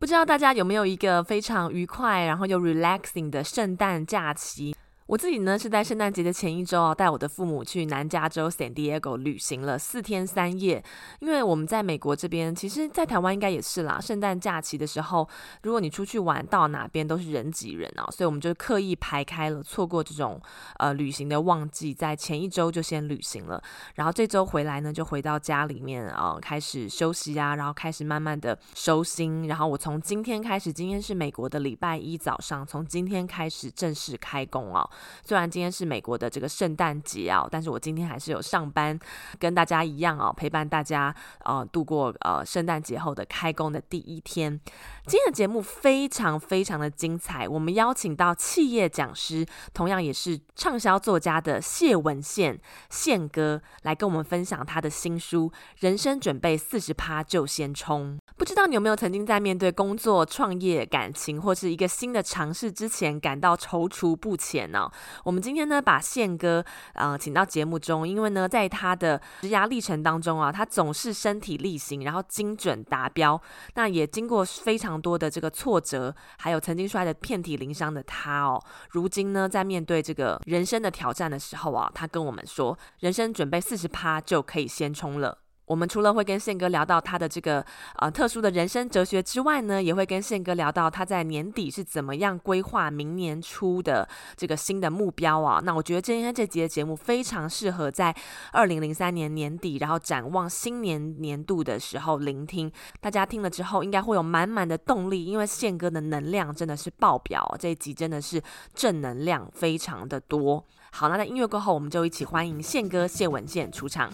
不知道大家有没有一个非常愉快，然后又 relaxing 的圣诞假期？我自己呢是在圣诞节的前一周啊，带我的父母去南加州 San Diego 旅行了四天三夜。因为我们在美国这边，其实，在台湾应该也是啦。圣诞假期的时候，如果你出去玩，到哪边都是人挤人啊，所以我们就刻意排开了，错过这种呃旅行的旺季，在前一周就先旅行了。然后这周回来呢，就回到家里面啊，开始休息啊，然后开始慢慢的收心。然后我从今天开始，今天是美国的礼拜一早上，从今天开始正式开工啊。虽然今天是美国的这个圣诞节啊，但是我今天还是有上班，跟大家一样啊，陪伴大家呃度过呃圣诞节后的开工的第一天。今天的节目非常非常的精彩，我们邀请到企业讲师，同样也是畅销作家的谢文宪宪哥来跟我们分享他的新书《人生准备四十趴就先冲》。不知道你有没有曾经在面对工作、创业、感情或是一个新的尝试之前感到踌躇不前呢？我们今天呢，把宪哥呃请到节目中，因为呢，在他的职涯历程当中啊，他总是身体力行，然后精准达标。那也经过非常多的这个挫折，还有曾经摔得遍体鳞伤的他哦，如今呢，在面对这个人生的挑战的时候啊，他跟我们说，人生准备四十趴就可以先冲了。我们除了会跟宪哥聊到他的这个呃特殊的人生哲学之外呢，也会跟宪哥聊到他在年底是怎么样规划明年初的这个新的目标啊。那我觉得今天这集的节目非常适合在二零零三年年底，然后展望新年年度的时候聆听。大家听了之后应该会有满满的动力，因为宪哥的能量真的是爆表，这一集真的是正能量非常的多。好，那在音乐过后，我们就一起欢迎宪哥谢文宪出场。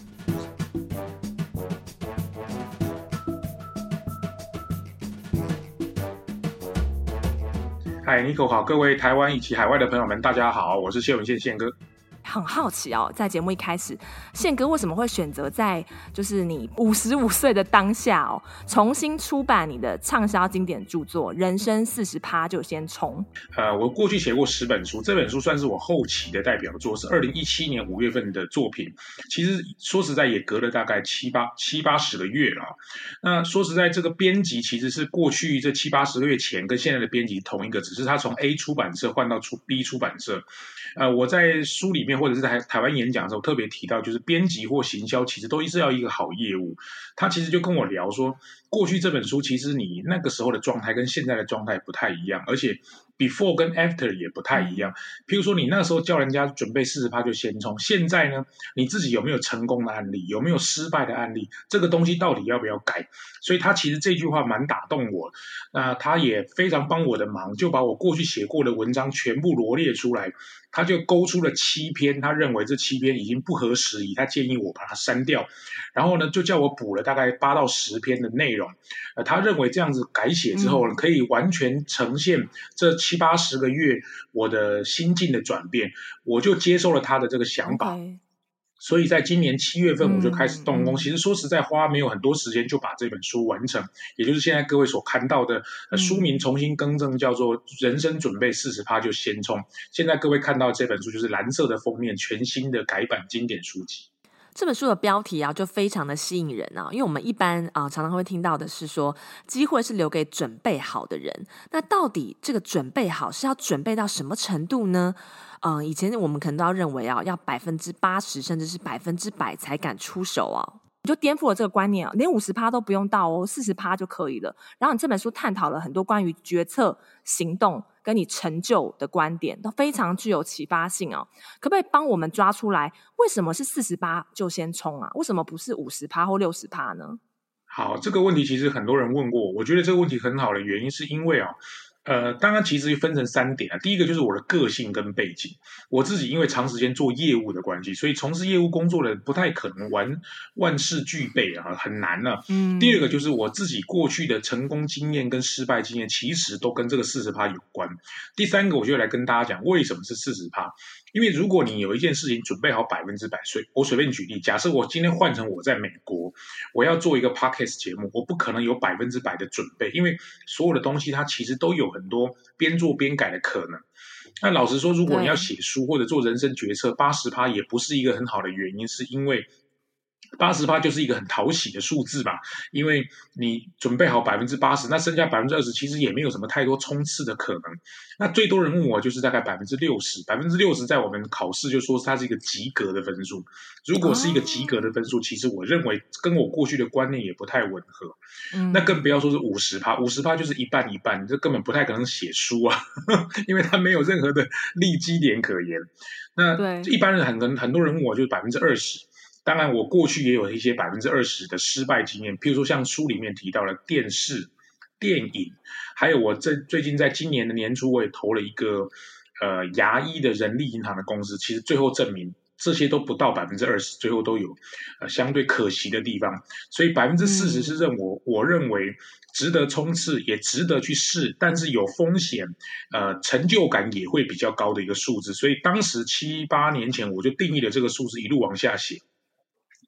嗨，尼可好，各位台湾以及海外的朋友们，大家好，我是谢文宪宪哥。很好奇哦，在节目一开始，宪哥为什么会选择在就是你五十五岁的当下哦，重新出版你的畅销经典著作《人生四十趴就先冲》？呃，我过去写过十本书，这本书算是我后期的代表作，是二零一七年五月份的作品。其实说实在，也隔了大概七八七八十个月了。那说实在，这个编辑其实是过去这七八十个月前跟现在的编辑同一个，只是他从 A 出版社换到出 B 出版社。呃，我在书里面或者是台台湾演讲的时候特别提到，就是编辑或行销其实都是要一个好业务。他其实就跟我聊说，过去这本书其实你那个时候的状态跟现在的状态不太一样，而且 before 跟 after 也不太一样。譬如说你那时候叫人家准备四十趴就先冲，现在呢，你自己有没有成功的案例，有没有失败的案例，这个东西到底要不要改？所以他其实这句话蛮打动我，那他也非常帮我的忙，就把我过去写过的文章全部罗列出来。他就勾出了七篇，他认为这七篇已经不合时宜，他建议我把它删掉。然后呢，就叫我补了大概八到十篇的内容。呃，他认为这样子改写之后呢，可以完全呈现这七八十个月我的心境的转变，我就接受了他的这个想法。Okay. 所以在今年七月份我就开始动工。嗯、其实说实在，花没有很多时间就把这本书完成，也就是现在各位所看到的书名重新更正，叫做《人生准备四十趴就先冲》。现在各位看到这本书就是蓝色的封面，全新的改版经典书籍。这本书的标题啊，就非常的吸引人啊，因为我们一般啊常常会听到的是说，机会是留给准备好的人。那到底这个准备好是要准备到什么程度呢？嗯，以前我们可能都要认为啊，要百分之八十甚至是百分之百才敢出手啊。你就颠覆了这个观念啊，连五十趴都不用到哦，四十趴就可以了。然后你这本书探讨了很多关于决策、行动跟你成就的观点，都非常具有启发性哦。可不可以帮我们抓出来，为什么是四十趴就先冲啊？为什么不是五十趴或六十趴呢？好，这个问题其实很多人问过，我觉得这个问题很好的原因是因为啊。呃，当然，其实分成三点啊。第一个就是我的个性跟背景，我自己因为长时间做业务的关系，所以从事业务工作的人不太可能完万事俱备啊，很难呢、啊。嗯。第二个就是我自己过去的成功经验跟失败经验，其实都跟这个四十趴有关。第三个，我就来跟大家讲为什么是四十趴。因为如果你有一件事情准备好百分之百，所以我随便举例，假设我今天换成我在美国，我要做一个 podcast 节目，我不可能有百分之百的准备，因为所有的东西它其实都有很多边做边改的可能。那老实说，如果你要写书或者做人生决策，八十趴也不是一个很好的原因，是因为。八十趴就是一个很讨喜的数字吧，因为你准备好百分之八十，那剩下百分之二十其实也没有什么太多冲刺的可能。那最多人问我就是大概百分之六十，百分之六十在我们考试就说它是一个及格的分数。如果是一个及格的分数，其实我认为跟我过去的观念也不太吻合。嗯，那更不要说是五十趴，五十趴就是一半一半，这根本不太可能写书啊，因为它没有任何的利基点可言。那一般人很很很多人问我就是百分之二十。当然，我过去也有一些百分之二十的失败经验，譬如说像书里面提到了电视、电影，还有我这最近在今年的年初，我也投了一个呃牙医的人力银行的公司，其实最后证明这些都不到百分之二十，最后都有呃相对可惜的地方，所以百分之四十是认我、嗯、我认为值得冲刺，也值得去试，但是有风险，呃成就感也会比较高的一个数字，所以当时七八年前我就定义了这个数字，一路往下写。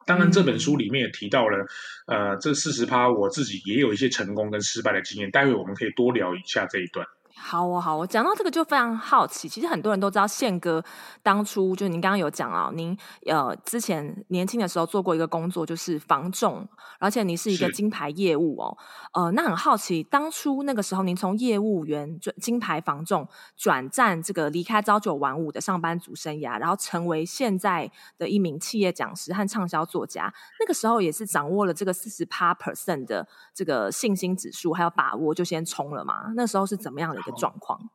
当然，这本书里面也提到了，呃，这四十趴，我自己也有一些成功跟失败的经验。待会我们可以多聊一下这一段。好哦，好，我讲到这个就非常好奇。其实很多人都知道宪哥当初就您刚刚有讲啊，您呃之前年轻的时候做过一个工作，就是防重，而且你是一个金牌业务哦。呃，那很好奇，当初那个时候您从业务员转金牌防重转战这个离开朝九晚五的上班族生涯，然后成为现在的一名企业讲师和畅销作家，那个时候也是掌握了这个四十趴 percent 的这个信心指数，还有把握就先冲了嘛？那时候是怎么样的一状况，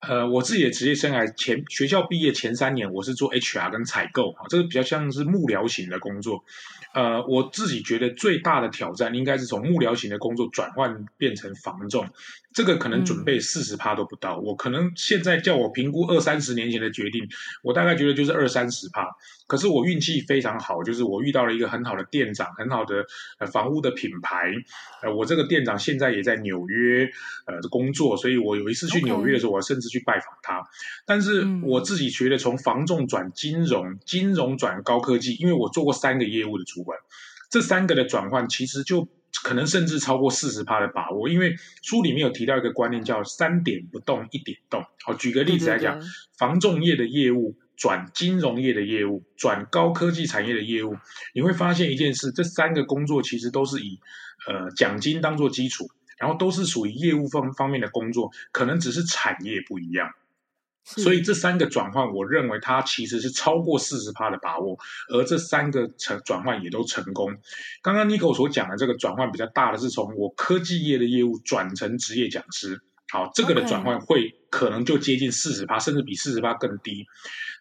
呃，我自己的职业生涯前学校毕业前三年，我是做 HR 跟采购啊，这个比较像是幕僚型的工作。呃，我自己觉得最大的挑战应该是从幕僚型的工作转换变成房仲。这个可能准备四十趴都不到，嗯，我可能现在叫我评估二三十年前的决定，我大概觉得就是二三十趴。可是我运气非常好，就是我遇到了一个很好的店长，很好的呃房屋的品牌。呃，我这个店长现在也在纽约呃工作，所以我有一次去纽约的时候，我甚至去拜访他。但是我自己觉得从房仲转金融，金融转高科技，因为我做过三个业务的主管，这三个的转换其实就。可能甚至超过四十趴的把握，因为书里面有提到一个观念，叫“三点不动，一点动”。好，举个例子来讲，对对对，房仲业的业务转金融业的业务，转高科技产业的业务，你会发现一件事：这三个工作其实都是以呃奖金当做基础，然后都是属于业务方方面的工作，可能只是产业不一样。所以这三个转换，我认为它其实是超过四十趴的把握，而这三个成转换也都成功。刚刚 Nico 所讲的这个转换比较大的是从我科技业的业务转成职业讲师，好，这个的转换会可能就接近四十趴，甚至比四十趴更低。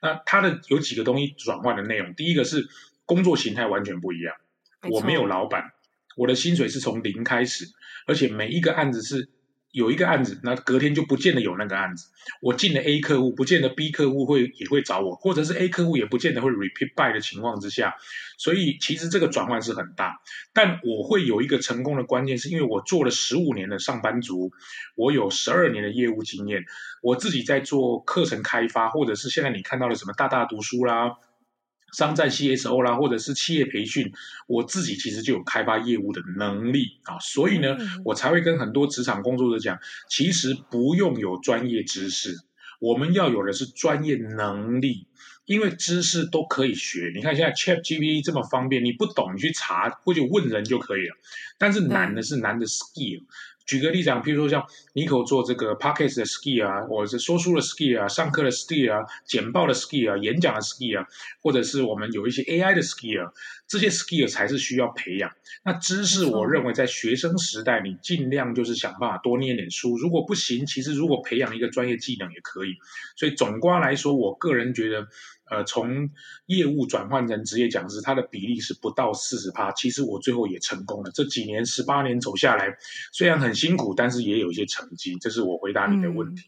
那它的有几个东西转换的内容，第一个是工作形态完全不一样，我没有老板，我的薪水是从零开始，而且每一个案子是。有一个案子，那隔天就不见得有那个案子。我进了 A 客户，不见得 B 客户会也会找我，或者是 A 客户也不见得会 repeat buy 的情况之下，所以其实这个转换是很大。但我会有一个成功的关键，是因为我做了十五年的上班族，我有十二年的业务经验，我自己在做课程开发，或者是现在你看到的什么大大读书啦。商战 CSO 啦，或者是企业培训，我自己其实就有开发业务的能力啊，所以呢，我才会跟很多职场工作者讲，其实不用有专业知识，我们要有的是专业能力，因为知识都可以学。你看现在 ChatGPT 这么方便，你不懂你去查或者问人就可以了，但是难的是难的 skill。举个例子讲，譬如说像 Nico 做这个 Podcast 的 skill 啊，或者是说书的 skill 啊，上课的 skill 啊，简报的 skill 啊，演讲的 skill 啊，或者是我们有一些 AI 的 skill 啊，这些 skill 才是需要培养。那知识，我认为在学生时代，你尽量就是想办法多念点书。如果不行，其实如果培养一个专业技能也可以。所以总括来说，我个人觉得。呃，从业务转换成职业讲师，他的比例是不到四十趴。其实我最后也成功了。这几年十八年走下来，虽然很辛苦，但是也有一些成绩。这是我回答你的问题。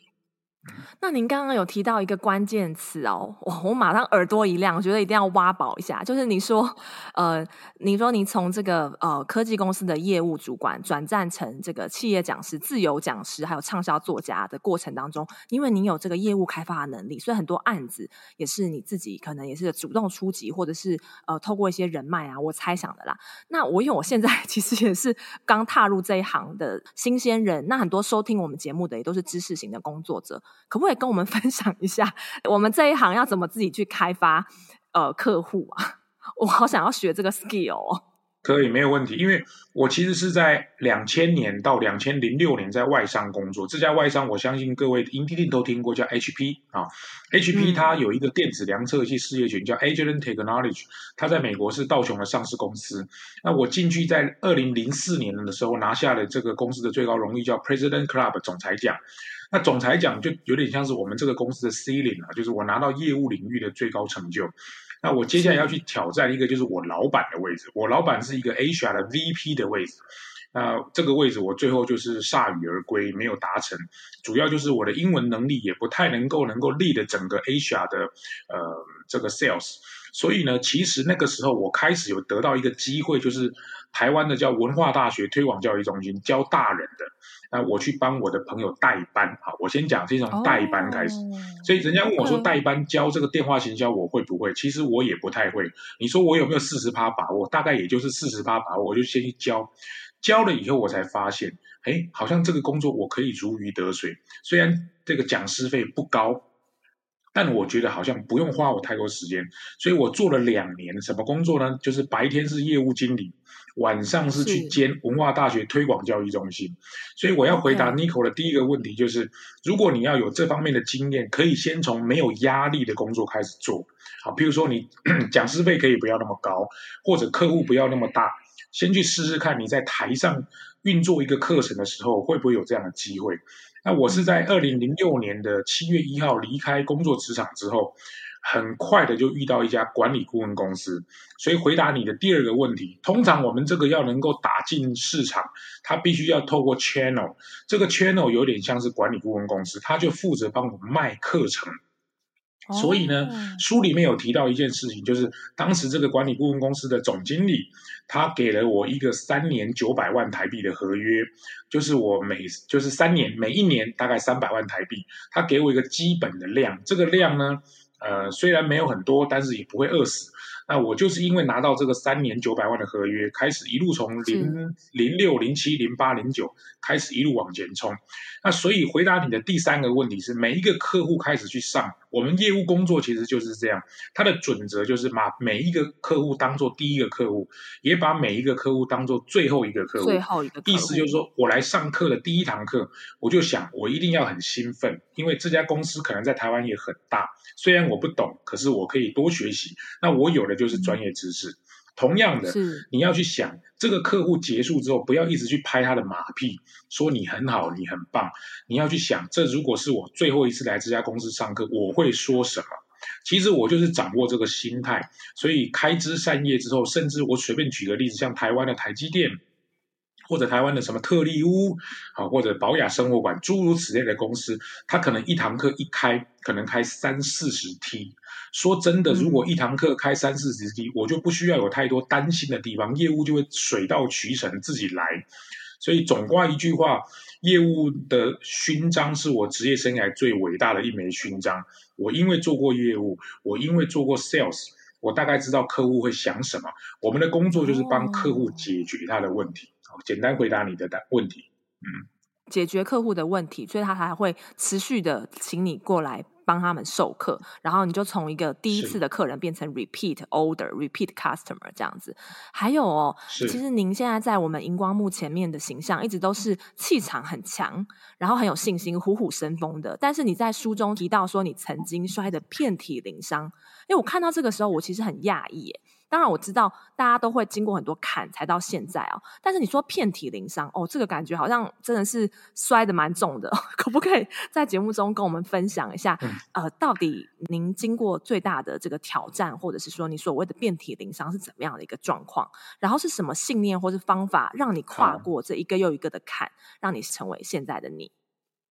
那您刚刚有提到一个关键词哦，我我马上耳朵一亮，我觉得一定要挖宝一下。就是你说，呃，你说你从这个呃科技公司的业务主管转战成这个企业讲师、自由讲师，还有畅销作家的过程当中，因为你有这个业务开发的能力，所以很多案子也是你自己可能也是主动出击，或者是呃透过一些人脉啊，我猜想的啦。那我因为我现在 其实也是刚踏入这一行的新鲜人，那很多收听我们节目的也都是知识型的工作者。可不可以跟我们 分享一下，我们这一行要怎么自己去开发呃客户啊？我好想要学这个 skill 哦。可以，没有问题。因为我其实是在两千年到两千零六年在外商工作，这家外商我相信各位一定都听过，叫 HP 啊。HP 它有一个电子量测器事业群叫 Agilent Technology，它在美国是道琼的上市公司。那我进去在二零零四年的时候拿下了这个公司的最高荣誉，叫 President Club 总裁奖。那总裁奖就有点像是我们这个公司的 ceiling 啊，就是我拿到业务领域的最高成就。那我接下来要去挑战一个，就是我老板的位置。我老板是一个 Asia 的 VP 的位置。那这个位置我最后就是铩羽而归，没有达成。主要就是我的英文能力也不太能够能够 lead 整个 Asia 的呃这个 sales。所以呢，其实那个时候我开始有得到一个机会，就是台湾的叫文化大学推广教育中心教大人的。那我去帮我的朋友代班，好，我先讲这种代班开始。Oh, 所以人家问我说代班教这个电话行销我会不会？其实我也不太会。你说我有没有四十趴把握？大概也就是四十趴把握，我就先去教。教了以后，我才发现，哎，好像这个工作我可以如鱼得水。虽然这个讲师费不高，但我觉得好像不用花我太多时间。所以我做了两年，什么工作呢？就是白天是业务经理。晚上是去兼文化大学推广教育中心，所以我要回答 Nico 的第一个问题就是：如果你要有这方面的经验，可以先从没有压力的工作开始做。好，比如说你 讲师费可以不要那么高，或者客户不要那么大，先去试试看你在台上运作一个课程的时候会不会有这样的机会。那我是在二零零六年的七月一号离开工作职场之后。很快的就遇到一家管理顾问公司，所以回答你的第二个问题，通常我们这个要能够打进市场，它必须要透过 channel，这个 channel 有点像是管理顾问公司，他就负责帮我们卖课程。所以呢，书里面有提到一件事情，就是当时这个管理顾问公司的总经理，他给了我一个三年九百万台币的合约，就是我每就是三年每一年大概三百万台币，他给我一个基本的量，这个量呢。呃，虽然没有很多，但是也不会饿死。那我就是因为拿到这个三年九百万的合约，开始一路从零零六、零七、零八、零九开始一路往前冲。那所以回答你的第三个问题是，每一个客户开始去上，我们业务工作其实就是这样。它的准则就是把每一个客户当做第一个客户，也把每一个客户当做最后一个客户。最后一个客户。意思就是说我来上课的第一堂课，我就想我一定要很兴奋，因为这家公司可能在台湾也很大。虽然我不懂，可是我可以多学习。那我有的就是专业知识。嗯同样的，你要去想这个客户结束之后，不要一直去拍他的马屁，说你很好，你很棒。你要去想，这如果是我最后一次来这家公司上课，我会说什么？其实我就是掌握这个心态，所以开枝散叶之后，甚至我随便举个例子，像台湾的台积电，或者台湾的什么特力屋，啊，或者宝雅生活馆，诸如此类的公司，它可能一堂课一开，可能开三四十梯。说真的，如果一堂课开三四十梯，嗯，我就不需要有太多担心的地方，业务就会水到渠成自己来。所以总挂一句话，业务的勋章是我职业生涯最伟大的一枚勋章。我因为做过业务，我因为做过 sales，我大概知道客户会想什么。我们的工作就是帮客户解决他的问题。好，简单回答你的答问题。嗯。解决客户的问题，所以他还会持续的请你过来帮他们授课，然后你就从一个第一次的客人变成 repeat order、repeat customer 这样子。还有哦，其实您现在在我们荧光幕前面的形象一直都是气场很强，然后很有信心、虎虎生风的。但是你在书中提到说你曾经摔得遍体鳞伤，因为我看到这个时候，我其实很讶异耶。当然我知道大家都会经过很多坎才到现在哦，但是你说遍体鳞伤哦，这个感觉好像真的是摔得蛮重的，可不可以在节目中跟我们分享一下？嗯、呃，到底您经过最大的这个挑战，或者是说你所谓的遍体鳞伤是怎么样的一个状况？然后是什么信念或是方法让你跨过这一个又一个的坎，让你成为现在的你？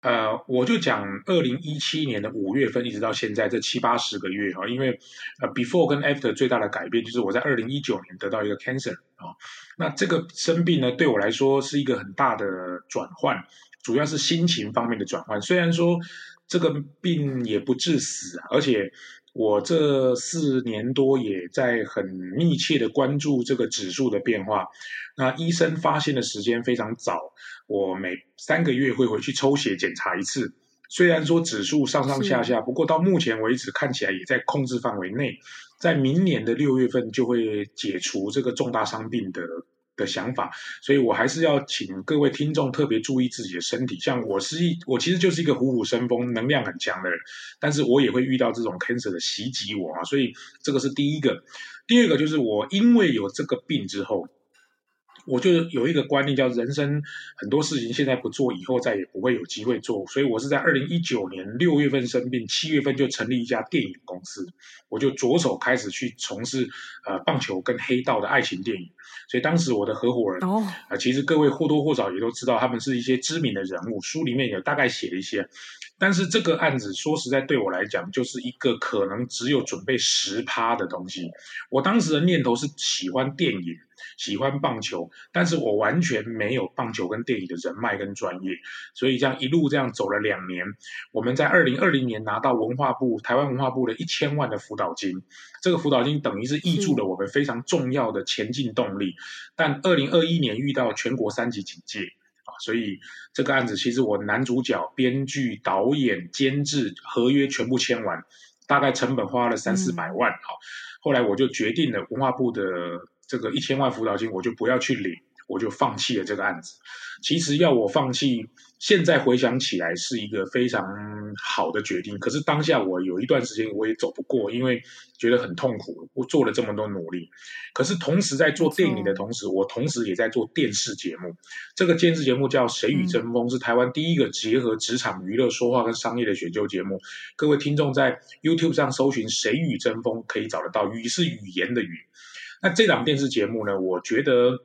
呃，我就讲二零一七年的五月份一直到现在这七八十个月哈，因为呃，before 跟 after 最大的改变就是我在二零一九年得到一个 cancer 啊，那这个生病呢对我来说是一个很大的转换，主要是心情方面的转换。虽然说这个病也不致死，而且我这四年多也在很密切的关注这个指数的变化。那医生发现的时间非常早。我每三个月会回去抽血检查一次，虽然说指数上上下下，不过到目前为止看起来也在控制范围内，在明年的六月份就会解除这个重大伤病的的想法，所以我还是要请各位听众特别注意自己的身体。像我是一，我其实就是一个虎虎生风、能量很强的人，但是我也会遇到这种 cancer 的袭击我啊，所以这个是第一个。第二个就是我因为有这个病之后。我就有一个观念，叫人生很多事情现在不做，以后再也不会有机会做。所以我是在二零一九年六月份生病，七月份就成立一家电影公司，我就着手开始去从事呃棒球跟黑道的爱情电影。所以当时我的合伙人啊、oh. 呃，其实各位或多或少也都知道，他们是一些知名的人物，书里面有大概写了一些。但是这个案子说实在对我来讲，就是一个可能只有准备十趴的东西。我当时的念头是喜欢电影。喜欢棒球，但是我完全没有棒球跟电影的人脉跟专业，所以这样一路这样走了两年，我们在二零二零年拿到文化部台湾文化部的一千万的辅导金，这个辅导金等于是挹注了我们非常重要的前进动力。但二零二一年遇到全国三级警戒啊，所以这个案子其实我男主角、编剧、导演、监制合约全部签完，大概成本花了三四百万。好，后来我就决定了文化部的。这个一千万辅导金，我就不要去领，我就放弃了这个案子。其实要我放弃，现在回想起来是一个非常好的决定。可是当下我有一段时间我也走不过，因为觉得很痛苦。我做了这么多努力，可是同时在做电影的同时，我同时也在做电视节目。这个电视节目叫《谁与争锋》，是台湾第一个结合职场娱乐、说话跟商业的选秀节目。各位听众在 YouTube 上搜寻《谁与争锋》，可以找得到。语是语言的语。那这档电视节目呢，我觉得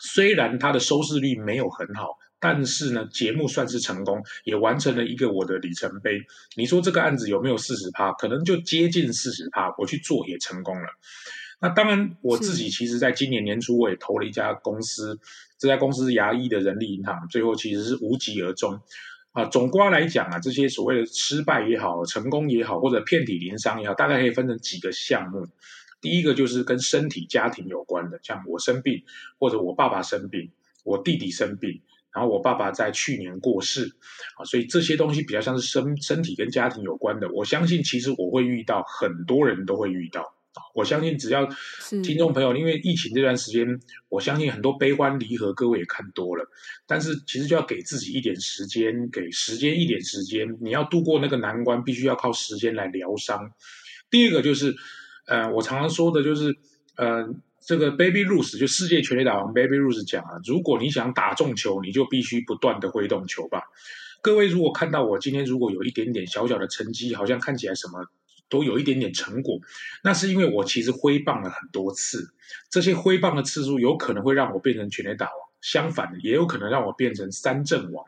虽然它的收视率没有很好，但是呢，节目算是成功，也完成了一个我的里程碑。你说这个案子有没有四十趴？可能就接近四十趴，我去做也成功了。那当然，我自己其实在今年年初我也投了一家公司，这家公司是牙医的人力银行，最后其实是无疾而终。啊，总括来讲啊，这些所谓的失败也好，成功也好，或者遍体鳞伤也好，大概可以分成几个项目。第一个就是跟身体、家庭有关的，像我生病，或者我爸爸生病，我弟弟生病，然后我爸爸在去年过世，啊，所以这些东西比较像是身身体跟家庭有关的。我相信其实我会遇到，很多人都会遇到。我相信只要听众朋友，因为疫情这段时间，我相信很多悲欢离合，各位也看多了。但是其实就要给自己一点时间，给时间一点时间，你要度过那个难关，必须要靠时间来疗伤。第二个就是。呃，我常常说的就是，呃，这个 Baby Ruth 就世界全垒打王 Baby Ruth 讲啊，如果你想打中球，你就必须不断的挥动球棒。各位如果看到我今天如果有一点点小小的成绩，好像看起来什么都有一点点成果，那是因为我其实挥棒了很多次，这些挥棒的次数有可能会让我变成全垒打王，相反的也有可能让我变成三振王。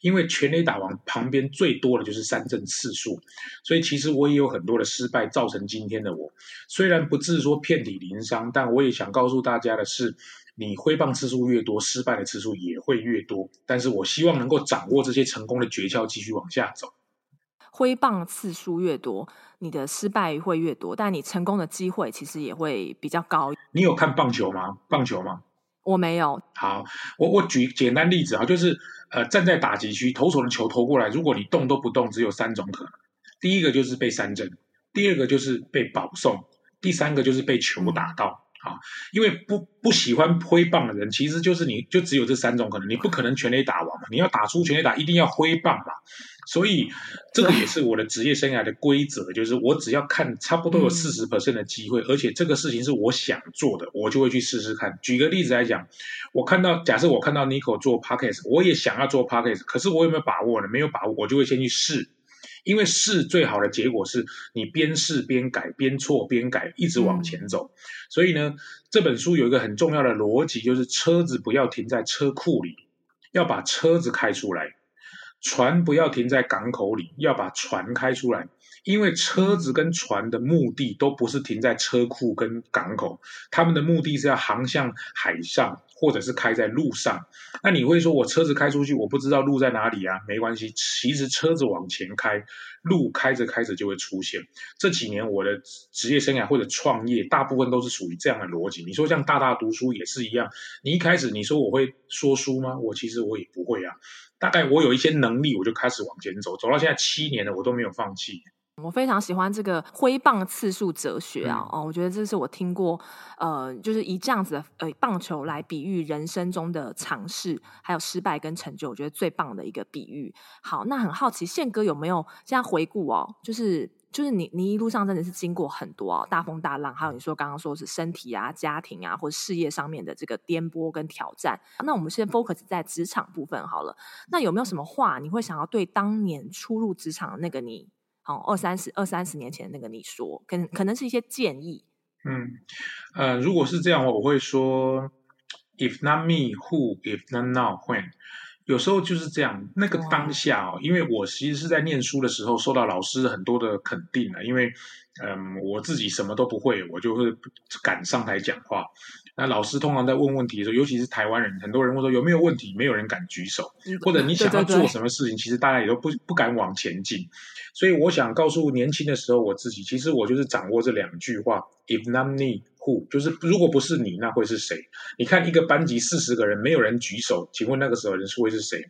因为全垒打王旁边最多的就是三振次数，所以其实我也有很多的失败造成今天的我。虽然不至说遍体鳞伤，但我也想告诉大家的是，你挥棒次数越多，失败的次数也会越多。但是我希望能够掌握这些成功的诀窍，继续往下走。挥棒次数越多，你的失败会越多，但你成功的机会其实也会比较高。你有看棒球吗？棒球吗？我没有。好，我我举简单例子啊，就是。呃，站在打击区，投手的球投过来，如果你动都不动，只有三种可能。第一个就是被三振，第二个就是被保送，第三个就是被球打到。嗯啊，因为不不喜欢挥棒的人，其实就是你就只有这三种可能，你不可能全垒打完嘛，你要打出全垒打，一定要挥棒嘛，所以这个也是我的职业生涯的规则，就是我只要看差不多有四十 percent 的机会，而且这个事情是我想做的，我就会去试试看。举个例子来讲，我看到假设我看到 Nico 做 Podcast，我也想要做 Podcast，可是我有没有把握呢？没有把握，我就会先去试。因为试最好的结果是你边试边改，边错边改，一直往前走。嗯、所以呢，这本书有一个很重要的逻辑，就是车子不要停在车库里，要把车子开出来；船不要停在港口里，要把船开出来。因为车子跟船的目的都不是停在车库跟港口，他们的目的是要航向海上，或者是开在路上。那你会说，我车子开出去，我不知道路在哪里啊？没关系，其实车子往前开，路开着开着就会出现。这几年我的职业生涯或者创业，大部分都是属于这样的逻辑。你说像大大读书也是一样，你一开始你说我会说书吗？我其实我也不会啊。大概我有一些能力，我就开始往前走，走到现在七年了，我都没有放弃。我非常喜欢这个挥棒次数哲学啊！哦，我觉得这是我听过，呃，就是以这样子的呃棒球来比喻人生中的尝试，还有失败跟成就，我觉得最棒的一个比喻。好，那很好奇宪哥有没有现在回顾哦？就是就是你你一路上真的是经过很多啊大风大浪，还有你说刚刚说是身体啊、家庭啊或者事业上面的这个颠簸跟挑战。那我们先 focus 在职场部分好了。那有没有什么话你会想要对当年初入职场的那个你？哦，二三十二三十年前那个你说，可能可能是一些建议。嗯，呃，如果是这样的话，我会说，If not me, who? If not now, when? 有时候就是这样，那个当下哦，因为我其实是在念书的时候受到老师很多的肯定了，因为嗯，我自己什么都不会，我就会敢上台讲话。那老师通常在问问题的时候，尤其是台湾人，很多人会说有没有问题，没有人敢举手，或者你想要做什么事情，其实大家也都不不敢往前进。所以我想告诉年轻的时候我自己，其实我就是掌握这两句话：If not me, who？就是如果不是你，那会是谁？你看一个班级四十个人，没有人举手，请问那个时候人是会是谁？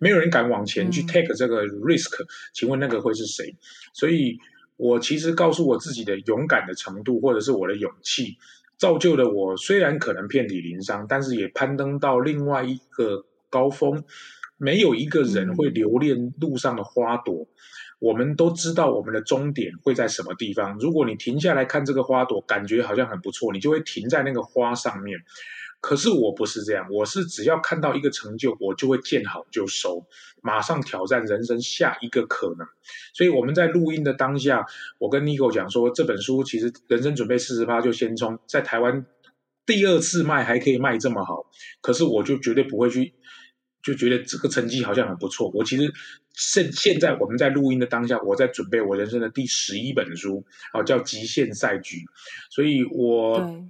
没有人敢往前去 take 这个 risk，请问那个会是谁？所以我其实告诉我自己的勇敢的程度，或者是我的勇气。造就了我，虽然可能遍体鳞伤，但是也攀登到另外一个高峰。没有一个人会留恋路上的花朵。我们都知道我们的终点会在什么地方。如果你停下来看这个花朵，感觉好像很不错，你就会停在那个花上面。可是我不是这样，我是只要看到一个成就，我就会见好就收，马上挑战人生下一个可能。所以我们在录音的当下，我跟 Nico 讲说，这本书其实人生准备四十八就先冲，在台湾第二次卖还可以卖这么好，可是我就绝对不会去，就觉得这个成绩好像很不错。我其实现现在我们在录音的当下，我在准备我人生的第十一本书，啊，叫《极限赛局》，所以我。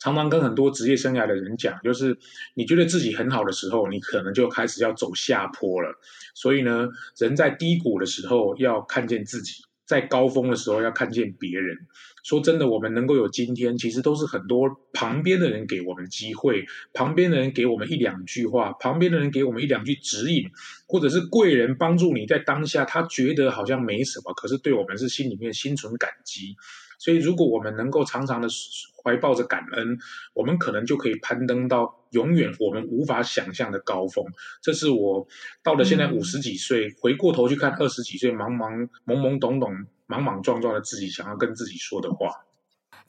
常常跟很多职业生涯的人讲，就是你觉得自己很好的时候，你可能就开始要走下坡了。所以呢，人在低谷的时候要看见自己，在高峰的时候要看见别人。说真的，我们能够有今天，其实都是很多旁边的人给我们机会，旁边的人给我们一两句话，旁边的人给我们一两句指引，或者是贵人帮助你在当下，他觉得好像没什么，可是对我们是心里面心存感激。所以，如果我们能够常常的怀抱着感恩，我们可能就可以攀登到永远我们无法想象的高峰。这是我到了现在五十几岁，嗯、回过头去看二十几岁茫茫懵懵懂懂、莽莽撞撞的自己，想要跟自己说的话。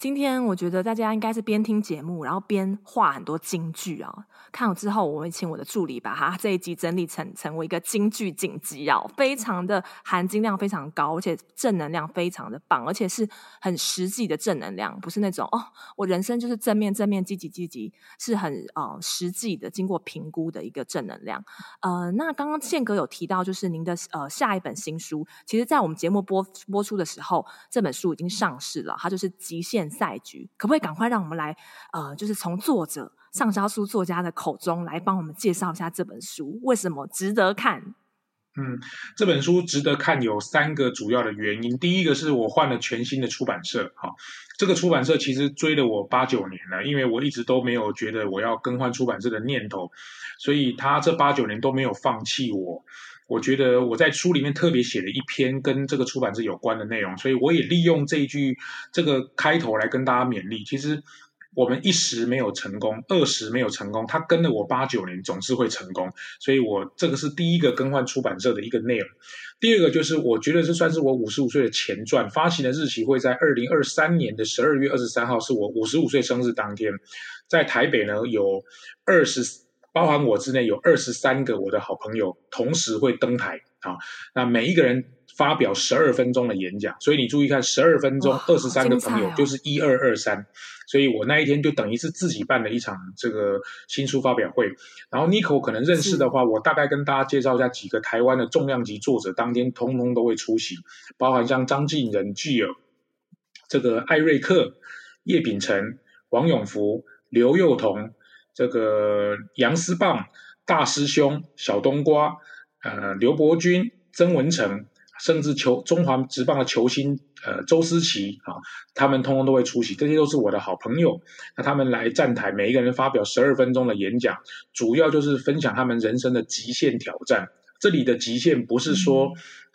今天我觉得大家应该是边听节目，然后边画很多金句啊。看了之后，我会请我的助理把它这一集整理成成为一个金句锦集啊，非常的含金量非常高，而且正能量非常的棒，而且是很实际的正能量，不是那种哦，我人生就是正面正面积极积极，是很呃实际的，经过评估的一个正能量。呃，那刚刚宪哥有提到，就是您的呃下一本新书，其实在我们节目播播出的时候，这本书已经上市了，它就是《极限》赛局，可不可以赶快让我们来呃，就是从作者畅销书作家的口中来帮我们介绍一下这本书，为什么值得看？嗯，这本书值得看有三个主要的原因。第一个是我换了全新的出版社，哈，这个出版社其实追了我八九年了，因为我一直都没有觉得我要更换出版社的念头，所以他这八九年都没有放弃我。我觉得我在书里面特别写了一篇跟这个出版社有关的内容，所以我也利用这一句这个开头来跟大家勉励。其实我们一时没有成功，二十没有成功，他跟了我八九年，总是会成功。所以我这个是第一个更换出版社的一个内容。第二个就是我觉得这算是我五十五岁的前传，发行的日期会在二零二三年的十二月二十三号，是我五十五岁生日当天，在台北呢有二十。包含我之内有二十三个我的好朋友同时会登台啊，那每一个人发表十二分钟的演讲，所以你注意看，十二分钟二十三个朋友就是一二二三，所以我那一天就等于是自己办了一场这个新书发表会。然后 Nico 可能认识的话，我大概跟大家介绍一下几个台湾的重量级作者，当天通通都会出席，包含像张晋仁、巨尔、这个艾瑞克、叶秉辰、王永福、刘幼彤。这个杨思棒、大师兄、小冬瓜、呃刘伯钧、曾文成，甚至球中华职棒的球星呃周思齐啊，他们通通都会出席，这些都是我的好朋友。那他们来站台，每一个人发表十二分钟的演讲，主要就是分享他们人生的极限挑战。这里的极限不是说。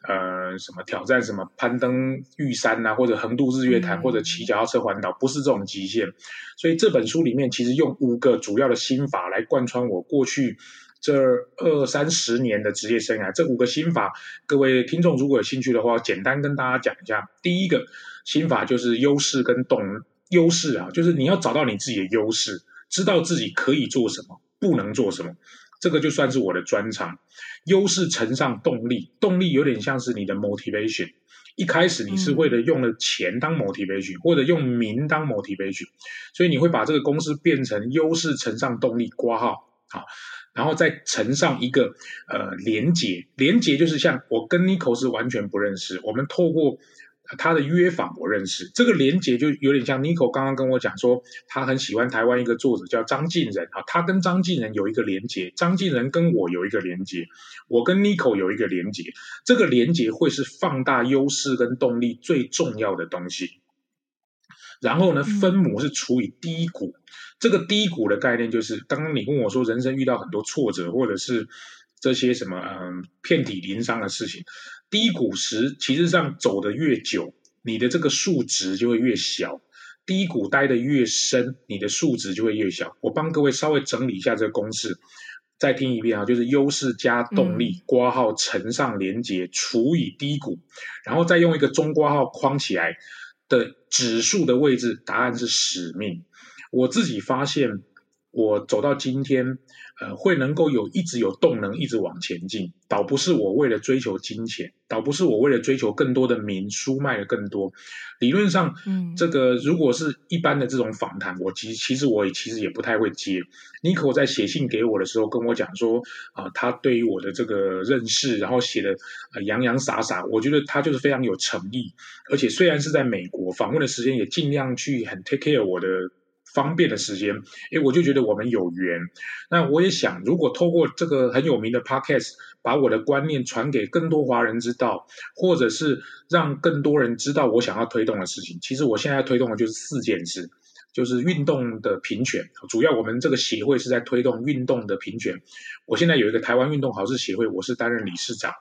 呃，什么挑战？什么攀登玉山呐、啊，或者横渡日月潭，或者骑脚踏车环岛，不是这种极限。所以这本书里面其实用五个主要的心法来贯穿我过去这二三十年的职业生涯。这五个心法，各位听众如果有兴趣的话，简单跟大家讲一下。第一个心法就是优势跟懂优势啊，就是你要找到你自己的优势，知道自己可以做什么，不能做什么。这个就算是我的专长，优势乘上动力，动力有点像是你的 motivation。一开始你是为了用了钱当 motivation，、嗯、或者用名当 motivation，所以你会把这个公司变成优势乘上动力挂号好，然后再乘上一个呃连结，连结就是像我跟 Nico 是完全不认识，我们透过。他的约访我认识，这个连结就有点像 Nico 刚刚跟我讲说，他很喜欢台湾一个作者叫张晋仁啊，他跟张晋仁有一个连结，张晋仁跟我有一个连结，我跟 Nico 有一个连结，这个连结会是放大优势跟动力最重要的东西。然后呢，分母是除以低谷，这个低谷的概念就是刚刚你跟我说，人生遇到很多挫折或者是。这些什么嗯遍体鳞伤的事情，低谷时其实上走得越久，你的这个数值就会越小；低谷待得越深，你的数值就会越小。我帮各位稍微整理一下这个公式，再听一遍啊，就是优势加动力，括号乘上连接除以低谷，然后再用一个中括号框起来的指数的位置，答案是使命。我自己发现。我走到今天，呃，会能够有一直有动能，一直往前进，倒不是我为了追求金钱，倒不是我为了追求更多的名，书卖的更多。理论上，嗯，这个如果是一般的这种访谈，我其实其实我也其实也不太会接。妮可在写信给我的时候跟我讲说，啊、呃，他对于我的这个认识，然后写的呃洋洋洒洒，我觉得他就是非常有诚意，而且虽然是在美国访问的时间，也尽量去很 take care 我的。方便的时间，诶，我就觉得我们有缘。那我也想，如果透过这个很有名的 podcast，把我的观念传给更多华人知道，或者是让更多人知道我想要推动的事情。其实我现在推动的就是四件事，就是运动的平权。主要我们这个协会是在推动运动的平权。我现在有一个台湾运动好事协会，我是担任理事长。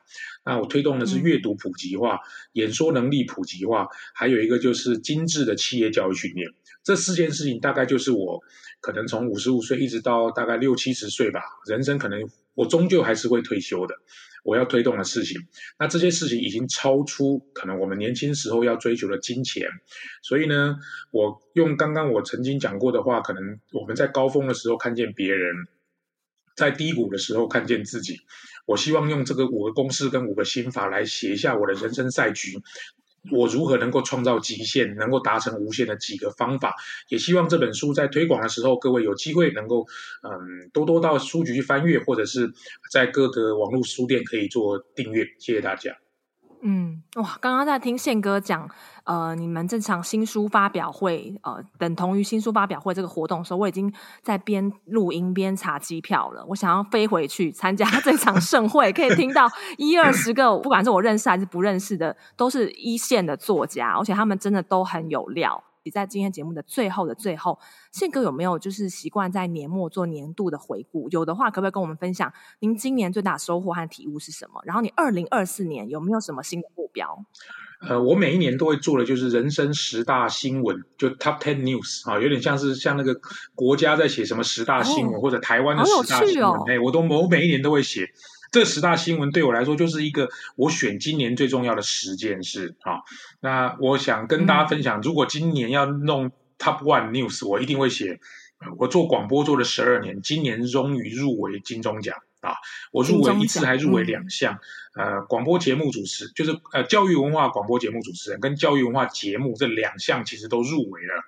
那我推动的是阅读普及化、演说能力普及化，还有一个就是精致的企业教育训练。这四件事情大概就是我可能从五十五岁一直到大概六七十岁吧，人生可能我终究还是会退休的。我要推动的事情，那这些事情已经超出可能我们年轻时候要追求的金钱，所以呢，我用刚刚我曾经讲过的话，可能我们在高峰的时候看见别人，在低谷的时候看见自己。我希望用这个五个公式跟五个心法来写一下我的人生赛局。我如何能够创造极限，能够达成无限的几个方法？也希望这本书在推广的时候，各位有机会能够，嗯，多多到书局去翻阅，或者是在各个网络书店可以做订阅。谢谢大家。嗯，哇，刚刚在听宪哥讲，呃，你们这场新书发表会，呃，等同于新书发表会这个活动的时候，我已经在边录音边查机票了。我想要飞回去参加这场盛会，可以听到 一二十个，不管是我认识还是不认识的，都是一线的作家，而且他们真的都很有料。在今天节目的最后的最后，宪哥有没有就是习惯在年末做年度的回顾？有的话，可不可以跟我们分享您今年最大的收获和体悟是什么？然后你二零二四年有没有什么新的目标？呃，我每一年都会做的就是人生十大新闻，就 Top Ten News 啊，有点像是像那个国家在写什么十大新闻，哦、或者台湾的十大新闻。哎、哦，我都我每一年都会写。这十大新闻对我来说就是一个我选今年最重要的十件事啊。那我想跟大家分享，如果今年要弄 Top One News，我一定会写。我做广播做了十二年，今年终于入围金钟奖啊！我入围一次还入围两项，呃，广播节目主持就是呃教育文化广播节目主持人跟教育文化节目这两项其实都入围了。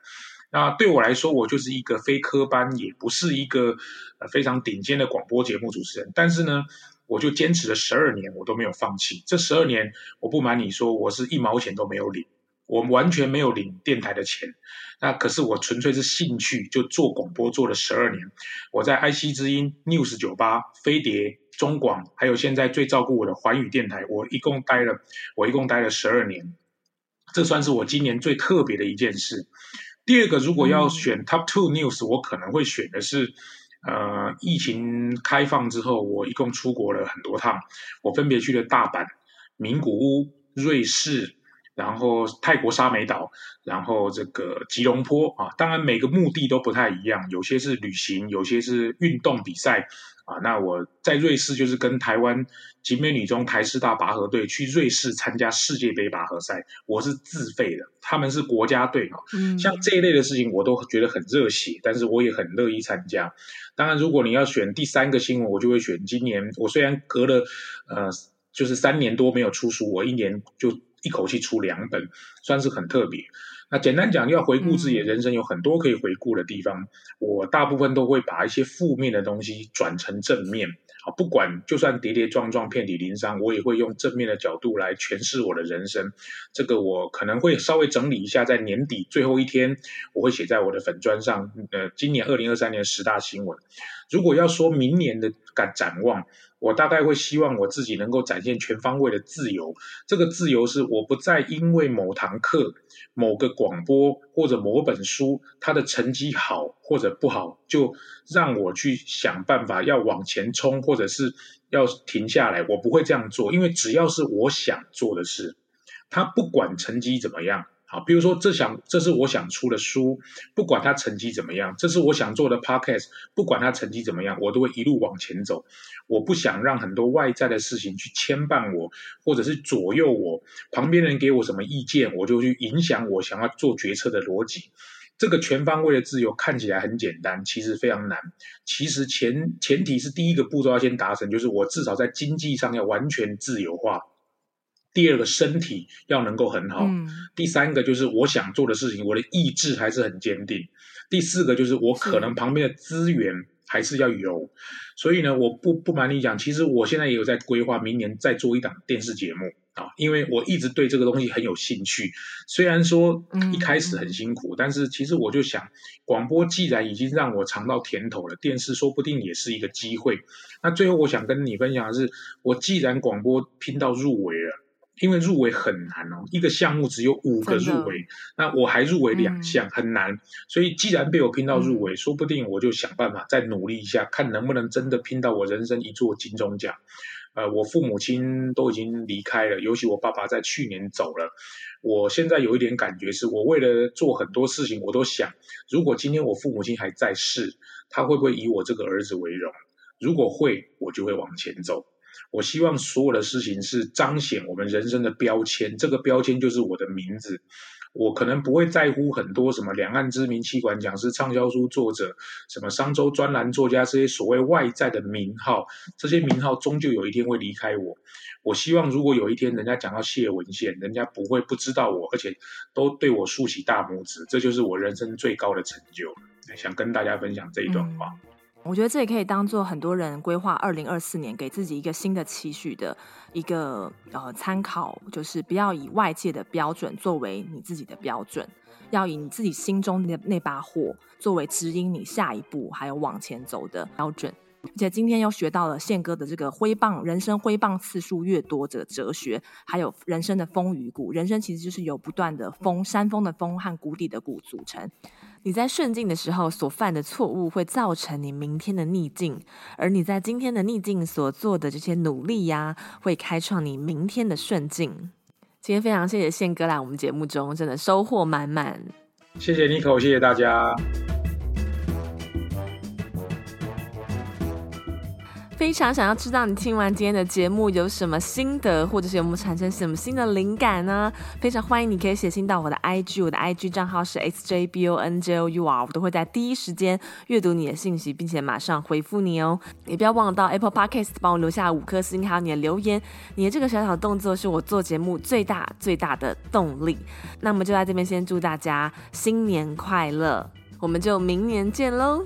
那对我来说，我就是一个非科班，也不是一个呃非常顶尖的广播节目主持人，但是呢。我就坚持了十二年，我都没有放弃。这十二年，我不瞒你说，我是一毛钱都没有领，我完全没有领电台的钱。那可是我纯粹是兴趣，就做广播做了十二年。我在 IC 之音、News 九八、飞碟、中广，还有现在最照顾我的环宇电台，我一共待了，我一共待了十二年。这算是我今年最特别的一件事。第二个，如果要选 Top Two News，我可能会选的是。呃，疫情开放之后，我一共出国了很多趟。我分别去了大阪、名古屋、瑞士，然后泰国沙美岛，然后这个吉隆坡啊。当然，每个目的都不太一样，有些是旅行，有些是运动比赛。啊，那我在瑞士就是跟台湾集美女中台师大拔河队去瑞士参加世界杯拔河赛，我是自费的，他们是国家队嘛。嗯，像这一类的事情我都觉得很热血，但是我也很乐意参加。当然，如果你要选第三个新闻，我就会选今年。我虽然隔了呃，就是三年多没有出书，我一年就一口气出两本，算是很特别。那简单讲，要回顾自己的人生，有很多可以回顾的地方。嗯、我大部分都会把一些负面的东西转成正面。啊，不管就算跌跌撞撞、遍体鳞伤，我也会用正面的角度来诠释我的人生。这个我可能会稍微整理一下，在年底最后一天，我会写在我的粉专上。呃，今年二零二三年十大新闻。如果要说明年的感展望，我大概会希望我自己能够展现全方位的自由。这个自由是我不再因为某堂课、某个广播或者某本书，它的成绩好或者不好，就让我去想办法要往前冲，或者是要停下来。我不会这样做，因为只要是我想做的事，它不管成绩怎么样。好，比如说，这想这是我想出的书，不管它成绩怎么样；这是我想做的 podcast，不管它成绩怎么样，我都会一路往前走。我不想让很多外在的事情去牵绊我，或者是左右我。旁边人给我什么意见，我就去影响我想要做决策的逻辑。这个全方位的自由看起来很简单，其实非常难。其实前前提是第一个步骤要先达成，就是我至少在经济上要完全自由化。第二个身体要能够很好，嗯，第三个就是我想做的事情，我的意志还是很坚定。第四个就是我可能旁边的资源还是要有，所以呢，我不不瞒你讲，其实我现在也有在规划明年再做一档电视节目啊，因为我一直对这个东西很有兴趣。虽然说一开始很辛苦，但是其实我就想，广播既然已经让我尝到甜头了，电视说不定也是一个机会。那最后我想跟你分享的是，我既然广播拼到入围了。因为入围很难哦，一个项目只有五个入围，那我还入围两项，很难。所以既然被我拼到入围，说不定我就想办法再努力一下，看能不能真的拼到我人生一座金钟奖。呃，我父母亲都已经离开了，尤其我爸爸在去年走了。我现在有一点感觉是，我为了做很多事情，我都想，如果今天我父母亲还在世，他会不会以我这个儿子为荣？如果会，我就会往前走。我希望所有的事情是彰显我们人生的标签，这个标签就是我的名字。我可能不会在乎很多什么两岸知名企管讲师、畅销书作者、什么商周专栏作家这些所谓外在的名号，这些名号终究有一天会离开我。我希望如果有一天人家讲到谢文宪，人家不会不知道我，而且都对我竖起大拇指，这就是我人生最高的成就。想跟大家分享这一段话。我觉得这也可以当做很多人规划二零二四年给自己一个新的期许的一个呃参考，就是不要以外界的标准作为你自己的标准，要以你自己心中的那把火作为指引你下一步还有往前走的标准。而且今天又学到了宪哥的这个挥棒，人生挥棒次数越多，这个哲学，还有人生的风与谷。人生其实就是由不断的风，山峰的峰和谷底的谷组成。你在顺境的时候所犯的错误，会造成你明天的逆境；而你在今天的逆境所做的这些努力呀，会开创你明天的顺境。今天非常谢谢宪哥来我们节目中，真的收获满满。谢谢 Nico，谢谢大家。非常想要知道你听完今天的节目有什么心得，或者是有没有产生什么新的灵感呢？非常欢迎你可以写信到我的 IG，我的 IG 账号是 xjbonojour，我都会在第一时间阅读你的信息，并且马上回复你哦。也不要忘了到 Apple Podcast 帮我留下五颗星，还有你的留言。你的这个小小动作是我做节目最大最大的动力。那么就在这边先祝大家新年快乐，我们就明年见喽。